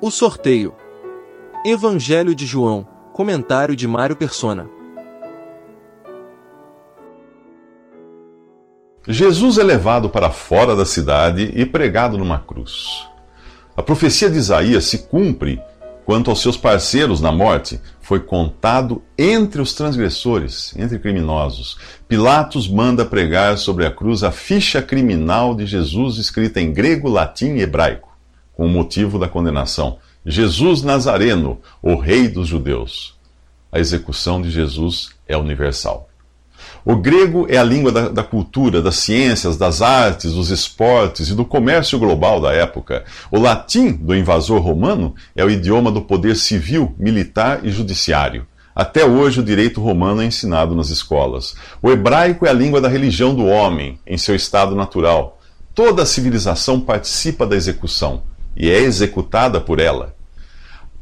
O sorteio. Evangelho de João. Comentário de Mário Persona. Jesus é levado para fora da cidade e pregado numa cruz. A profecia de Isaías se cumpre quanto aos seus parceiros na morte, foi contado entre os transgressores, entre criminosos. Pilatos manda pregar sobre a cruz a ficha criminal de Jesus escrita em grego, latim e hebraico, com o motivo da condenação. Jesus Nazareno, o Rei dos Judeus. A execução de Jesus é universal. O grego é a língua da, da, cultura, das ciências, das artes, dos esportes e do comércio global da época. O latim do invasor romano é o idioma do poder civil, militar e judiciário. Até hoje, o direito romano é ensinado nas escolas. O hebraico é a língua da religião do homem, em seu estado natural. Toda a civilização participa da execução e é executada por ela.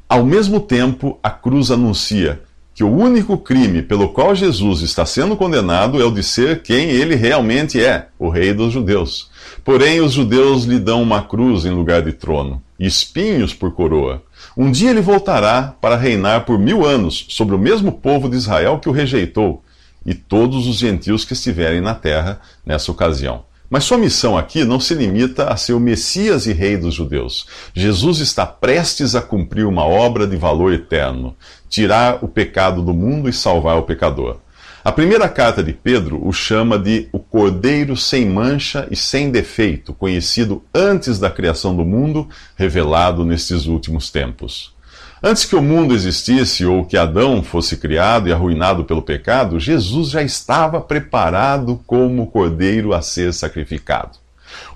Ao mesmo tempo, a cruz anuncia que o único crime pelo qual Jesus está sendo condenado é o de ser quem ele realmente é, o Rei dos Judeus. Porém, os judeus lhe dão uma cruz em lugar de trono, e espinhos por coroa. Um dia ele voltará para reinar por mil anos sobre o mesmo povo de Israel que o rejeitou, e todos os gentios que estiverem na terra nessa ocasião. Mas sua missão aqui não se limita a ser o Messias e Rei dos judeus. Jesus está prestes a cumprir uma obra de valor eterno: tirar o pecado do mundo e salvar o pecador. A primeira carta de Pedro o chama de o Cordeiro sem mancha e sem defeito, conhecido antes da criação do mundo, revelado nestes últimos tempos. Antes que o mundo existisse ou que Adão fosse criado e arruinado pelo pecado, Jesus já estava preparado como cordeiro a ser sacrificado.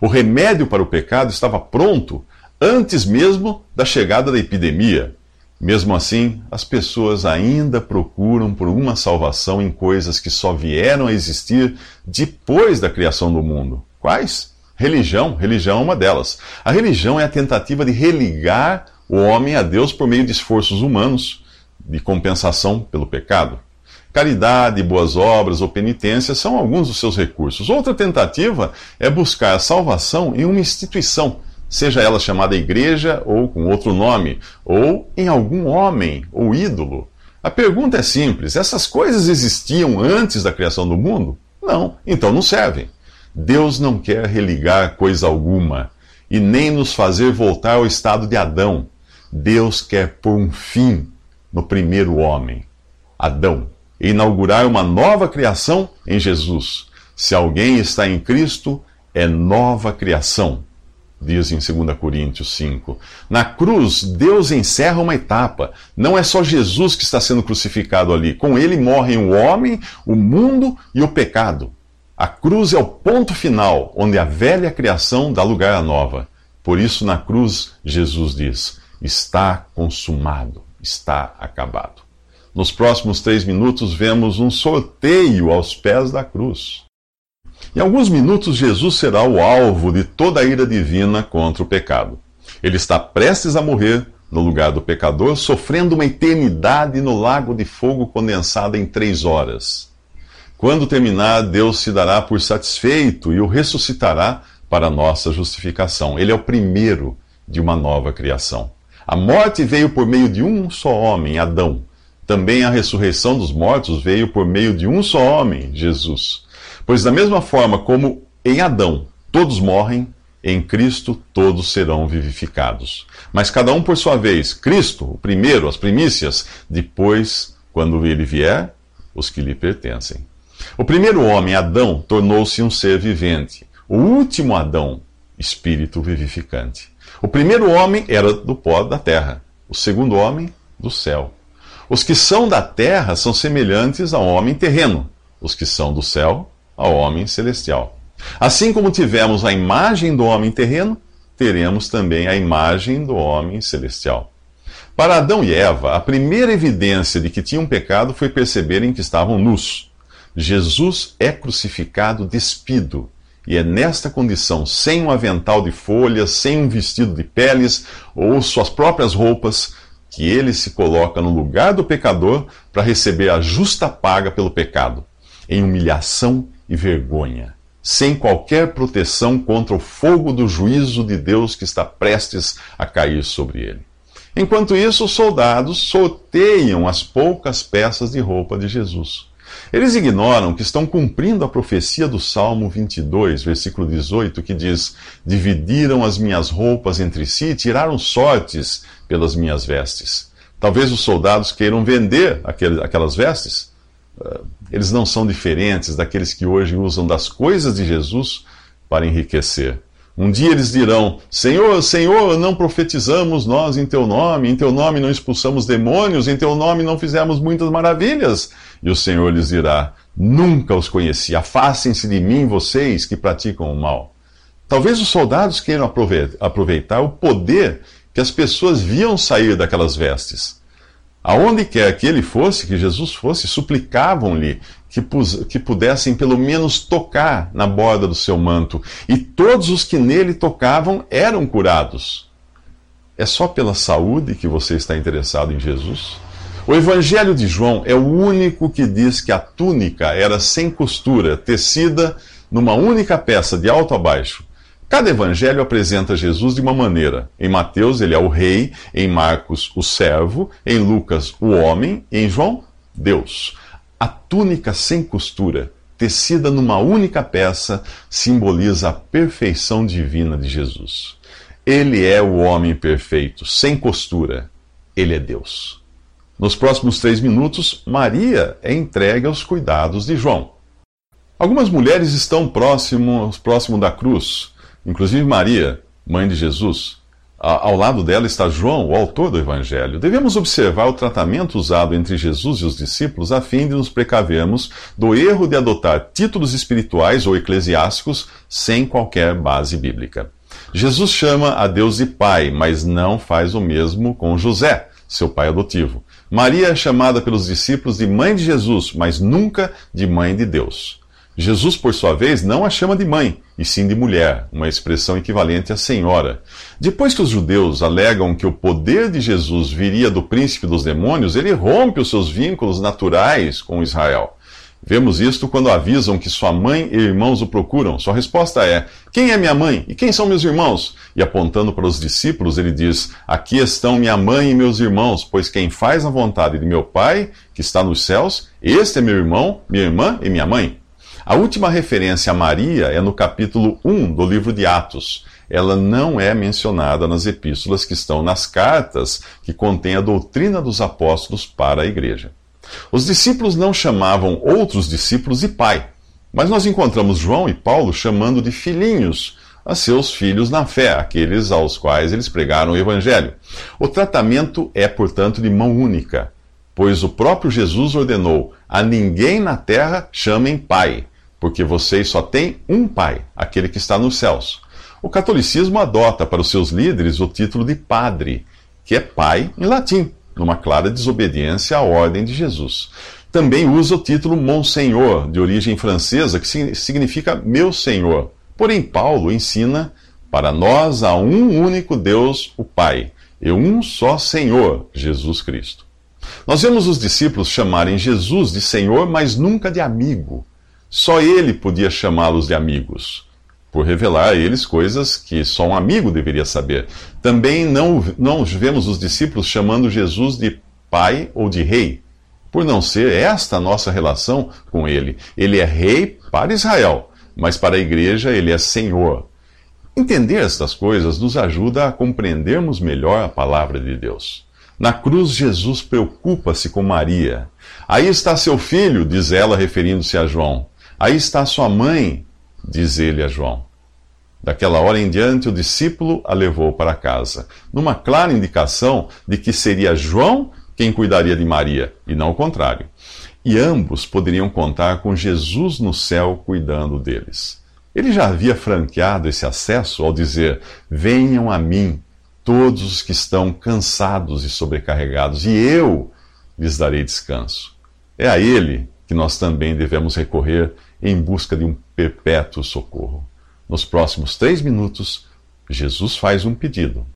O remédio para o pecado estava pronto antes mesmo da chegada da epidemia. Mesmo assim, as pessoas ainda procuram por uma salvação em coisas que só vieram a existir depois da criação do mundo. Quais? Religião. Religião é uma delas. A religião é a tentativa de religar o homem a Deus por meio de esforços humanos de compensação pelo pecado. Caridade, boas obras ou penitência são alguns dos seus recursos. Outra tentativa é buscar a salvação em uma instituição, seja ela chamada igreja ou com outro nome, ou em algum homem ou ídolo. A pergunta é simples: essas coisas existiam antes da criação do mundo? Não, então não servem. Deus não quer religar coisa alguma e nem nos fazer voltar ao estado de Adão Deus quer pôr um fim no primeiro homem, Adão, e inaugurar uma nova criação em Jesus. Se alguém está em Cristo, é nova criação, diz em 2 Coríntios 5. Na cruz, Deus encerra uma etapa. Não é só Jesus que está sendo crucificado ali. Com ele morrem o homem, o mundo e o pecado. A cruz é o ponto final, onde a velha criação dá lugar à nova. Por isso, na cruz, Jesus diz: está consumado, está acabado. Nos próximos três minutos, vemos um sorteio aos pés da cruz. Em alguns minutos, Jesus será o alvo de toda a ira divina contra o pecado. Ele está prestes a morrer no lugar do pecador, sofrendo uma eternidade no lago de fogo condensado em três horas. Quando terminar, Deus se dará por satisfeito e o ressuscitará para nossa justificação. Ele é o primeiro de uma nova criação. A morte veio por meio de um só homem, Adão. Também a ressurreição dos mortos veio por meio de um só homem, Jesus. Pois, da mesma forma como em Adão todos morrem, em Cristo todos serão vivificados. Mas cada um por sua vez. Cristo, o primeiro, as primícias, depois, quando ele vier, os que lhe pertencem. O primeiro homem, Adão, tornou-se um ser vivente. O último Adão, espírito vivificante. O primeiro homem era do pó da terra, o segundo homem do céu. Os que são da terra são semelhantes ao homem terreno, os que são do céu ao homem celestial. Assim como tivemos a imagem do homem terreno, teremos também a imagem do homem celestial. Para Adão e Eva, a primeira evidência de que tinham pecado foi perceberem que estavam nus. Jesus é crucificado despido e é nesta condição, sem um avental de folhas, sem um vestido de peles ou suas próprias roupas, que ele se coloca no lugar do pecador para receber a justa paga pelo pecado, em humilhação e vergonha, sem qualquer proteção contra o fogo do juízo de Deus que está prestes a cair sobre ele. Enquanto isso, os soldados sorteiam as poucas peças de roupa de Jesus. Eles ignoram que estão cumprindo a profecia do Salmo 22, versículo 18, que diz: Dividiram as minhas roupas entre si tiraram sortes pelas minhas vestes. Talvez os soldados queiram vender aquelas vestes. Ah, eles não são diferentes daqueles que hoje usam das coisas de Jesus para enriquecer. Um dia eles dirão: Senhor, Senhor, não profetizamos nós em teu nome, em teu nome não expulsamos demônios, em teu nome não fizemos muitas maravilhas. E o Senhor lhes dirá: Nunca os conheci, afastem-se de mim, vocês que praticam o mal. Talvez os soldados queiram aproveitar o poder que as pessoas viam sair daquelas vestes. Aonde quer que ele fosse, que Jesus fosse, suplicavam-lhe que, que pudessem pelo menos tocar na borda do seu manto, e todos os que nele tocavam eram curados. É só pela saúde que você está interessado em Jesus? O Evangelho de João é o único que diz que a túnica era sem costura, tecida numa única peça, de alto a baixo. Cada evangelho apresenta Jesus de uma maneira. Em Mateus, ele é o rei, em Marcos, o servo, em Lucas, o homem, em João, Deus. A túnica sem costura, tecida numa única peça, simboliza a perfeição divina de Jesus. Ele é o homem perfeito, sem costura. Ele é Deus. Nos próximos três minutos, Maria é entregue aos cuidados de João. Algumas mulheres estão próximo, próximo da cruz, inclusive Maria, mãe de Jesus. Ao lado dela está João, o autor do Evangelho. Devemos observar o tratamento usado entre Jesus e os discípulos a fim de nos precavermos do erro de adotar títulos espirituais ou eclesiásticos sem qualquer base bíblica. Jesus chama a Deus de Pai, mas não faz o mesmo com José, seu pai adotivo. Maria é chamada pelos discípulos de mãe de Jesus, mas nunca de mãe de Deus. Jesus, por sua vez, não a chama de mãe, e sim de mulher, uma expressão equivalente a senhora. Depois que os judeus alegam que o poder de Jesus viria do príncipe dos demônios, ele rompe os seus vínculos naturais com Israel. Vemos isto quando avisam que sua mãe e irmãos o procuram. Sua resposta é: Quem é minha mãe e quem são meus irmãos? E apontando para os discípulos, ele diz: Aqui estão minha mãe e meus irmãos, pois quem faz a vontade de meu Pai, que está nos céus, este é meu irmão, minha irmã e minha mãe. A última referência a Maria é no capítulo 1 do livro de Atos. Ela não é mencionada nas epístolas que estão nas cartas que contêm a doutrina dos apóstolos para a igreja. Os discípulos não chamavam outros discípulos de pai, mas nós encontramos João e Paulo chamando de filhinhos a seus filhos na fé, aqueles aos quais eles pregaram o evangelho. O tratamento é, portanto, de mão única, pois o próprio Jesus ordenou: a ninguém na terra chamem pai porque vocês só têm um Pai, aquele que está nos céus. O catolicismo adota para os seus líderes o título de padre, que é pai em latim, numa clara desobediência à ordem de Jesus. Também usa o título Monsenhor, de origem francesa, que significa meu senhor. Porém, Paulo ensina: para nós há um único Deus, o Pai, e um só Senhor, Jesus Cristo. Nós vemos os discípulos chamarem Jesus de Senhor, mas nunca de amigo. Só ele podia chamá-los de amigos, por revelar a eles coisas que só um amigo deveria saber. Também não, não vemos os discípulos chamando Jesus de pai ou de rei, por não ser esta a nossa relação com ele. Ele é rei para Israel, mas para a igreja ele é senhor. Entender estas coisas nos ajuda a compreendermos melhor a palavra de Deus. Na cruz, Jesus preocupa-se com Maria. Aí está seu filho, diz ela, referindo-se a João. Aí está sua mãe, diz ele a João. Daquela hora em diante, o discípulo a levou para casa, numa clara indicação de que seria João quem cuidaria de Maria, e não o contrário. E ambos poderiam contar com Jesus no céu cuidando deles. Ele já havia franqueado esse acesso ao dizer: Venham a mim, todos os que estão cansados e sobrecarregados, e eu lhes darei descanso. É a Ele que nós também devemos recorrer em busca de um perpétuo socorro. Nos próximos três minutos, Jesus faz um pedido.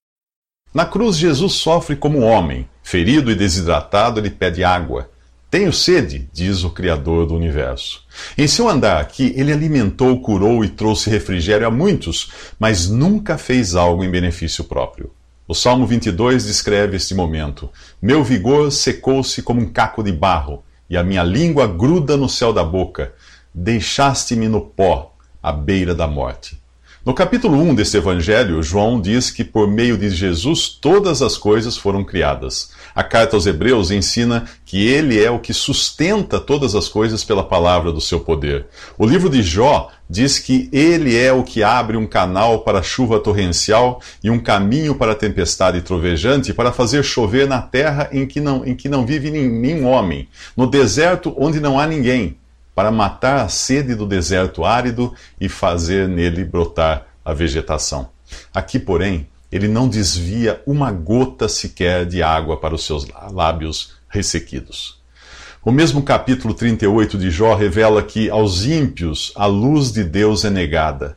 Na cruz, Jesus sofre como homem. Ferido e desidratado, ele pede água. Tenho sede, diz o Criador do universo. Em seu andar aqui, ele alimentou, curou e trouxe refrigério a muitos, mas nunca fez algo em benefício próprio. O Salmo 22 descreve este momento: Meu vigor secou-se como um caco de barro, e a minha língua gruda no céu da boca. Deixaste-me no pó, à beira da morte. No capítulo 1 deste evangelho, João diz que por meio de Jesus todas as coisas foram criadas. A carta aos Hebreus ensina que ele é o que sustenta todas as coisas pela palavra do seu poder. O livro de Jó diz que ele é o que abre um canal para chuva torrencial e um caminho para tempestade trovejante para fazer chover na terra em que não, em que não vive nenhum homem, no deserto onde não há ninguém para matar a sede do deserto árido e fazer nele brotar a vegetação. Aqui, porém, ele não desvia uma gota sequer de água para os seus lábios ressequidos. O mesmo capítulo 38 de Jó revela que aos ímpios a luz de Deus é negada.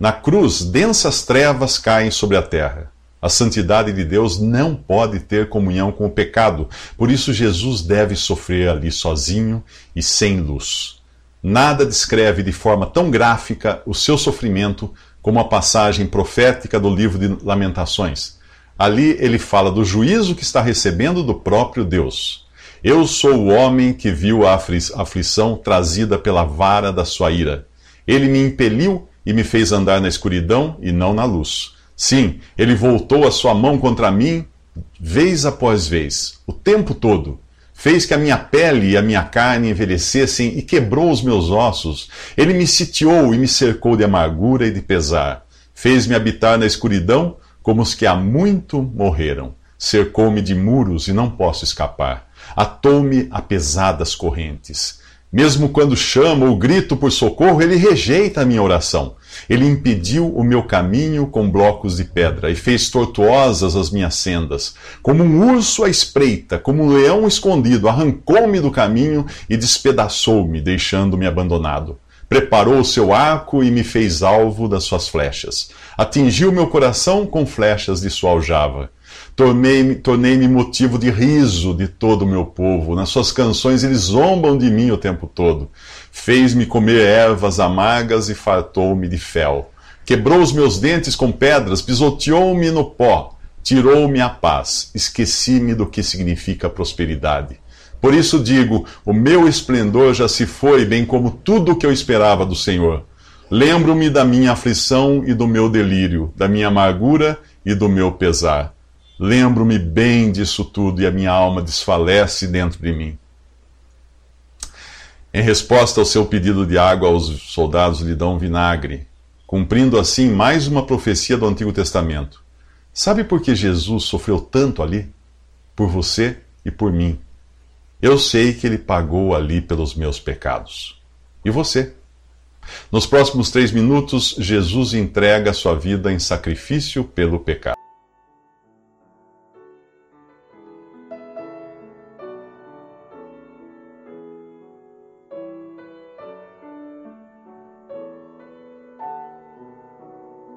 Na cruz, densas trevas caem sobre a terra. A santidade de Deus não pode ter comunhão com o pecado, por isso Jesus deve sofrer ali sozinho e sem luz. Nada descreve de forma tão gráfica o seu sofrimento como a passagem profética do livro de Lamentações. Ali ele fala do juízo que está recebendo do próprio Deus. Eu sou o homem que viu a aflição trazida pela vara da sua ira. Ele me impeliu e me fez andar na escuridão e não na luz. Sim, ele voltou a sua mão contra mim, vez após vez, o tempo todo. Fez que a minha pele e a minha carne envelhecessem e quebrou os meus ossos. Ele me sitiou e me cercou de amargura e de pesar. Fez-me habitar na escuridão como os que há muito morreram. Cercou-me de muros e não posso escapar. Atou-me a pesadas correntes. Mesmo quando chamo ou grito por socorro, ele rejeita a minha oração. Ele impediu o meu caminho com blocos de pedra e fez tortuosas as minhas sendas. Como um urso à espreita, como um leão escondido, arrancou-me do caminho e despedaçou-me, deixando-me abandonado. Preparou o seu arco e me fez alvo das suas flechas. Atingiu meu coração com flechas de sua aljava. Tornei-me tornei motivo de riso de todo o meu povo. Nas suas canções eles zombam de mim o tempo todo. Fez-me comer ervas amargas e fartou-me de fel. Quebrou os meus dentes com pedras, pisoteou-me no pó, tirou-me a paz. Esqueci-me do que significa prosperidade. Por isso digo: o meu esplendor já se foi, bem como tudo o que eu esperava do Senhor. Lembro-me da minha aflição e do meu delírio, da minha amargura e do meu pesar. Lembro-me bem disso tudo e a minha alma desfalece dentro de mim. Em resposta ao seu pedido de água, os soldados lhe dão vinagre, cumprindo assim mais uma profecia do Antigo Testamento. Sabe por que Jesus sofreu tanto ali? Por você e por mim. Eu sei que ele pagou ali pelos meus pecados. E você? Nos próximos três minutos, Jesus entrega sua vida em sacrifício pelo pecado.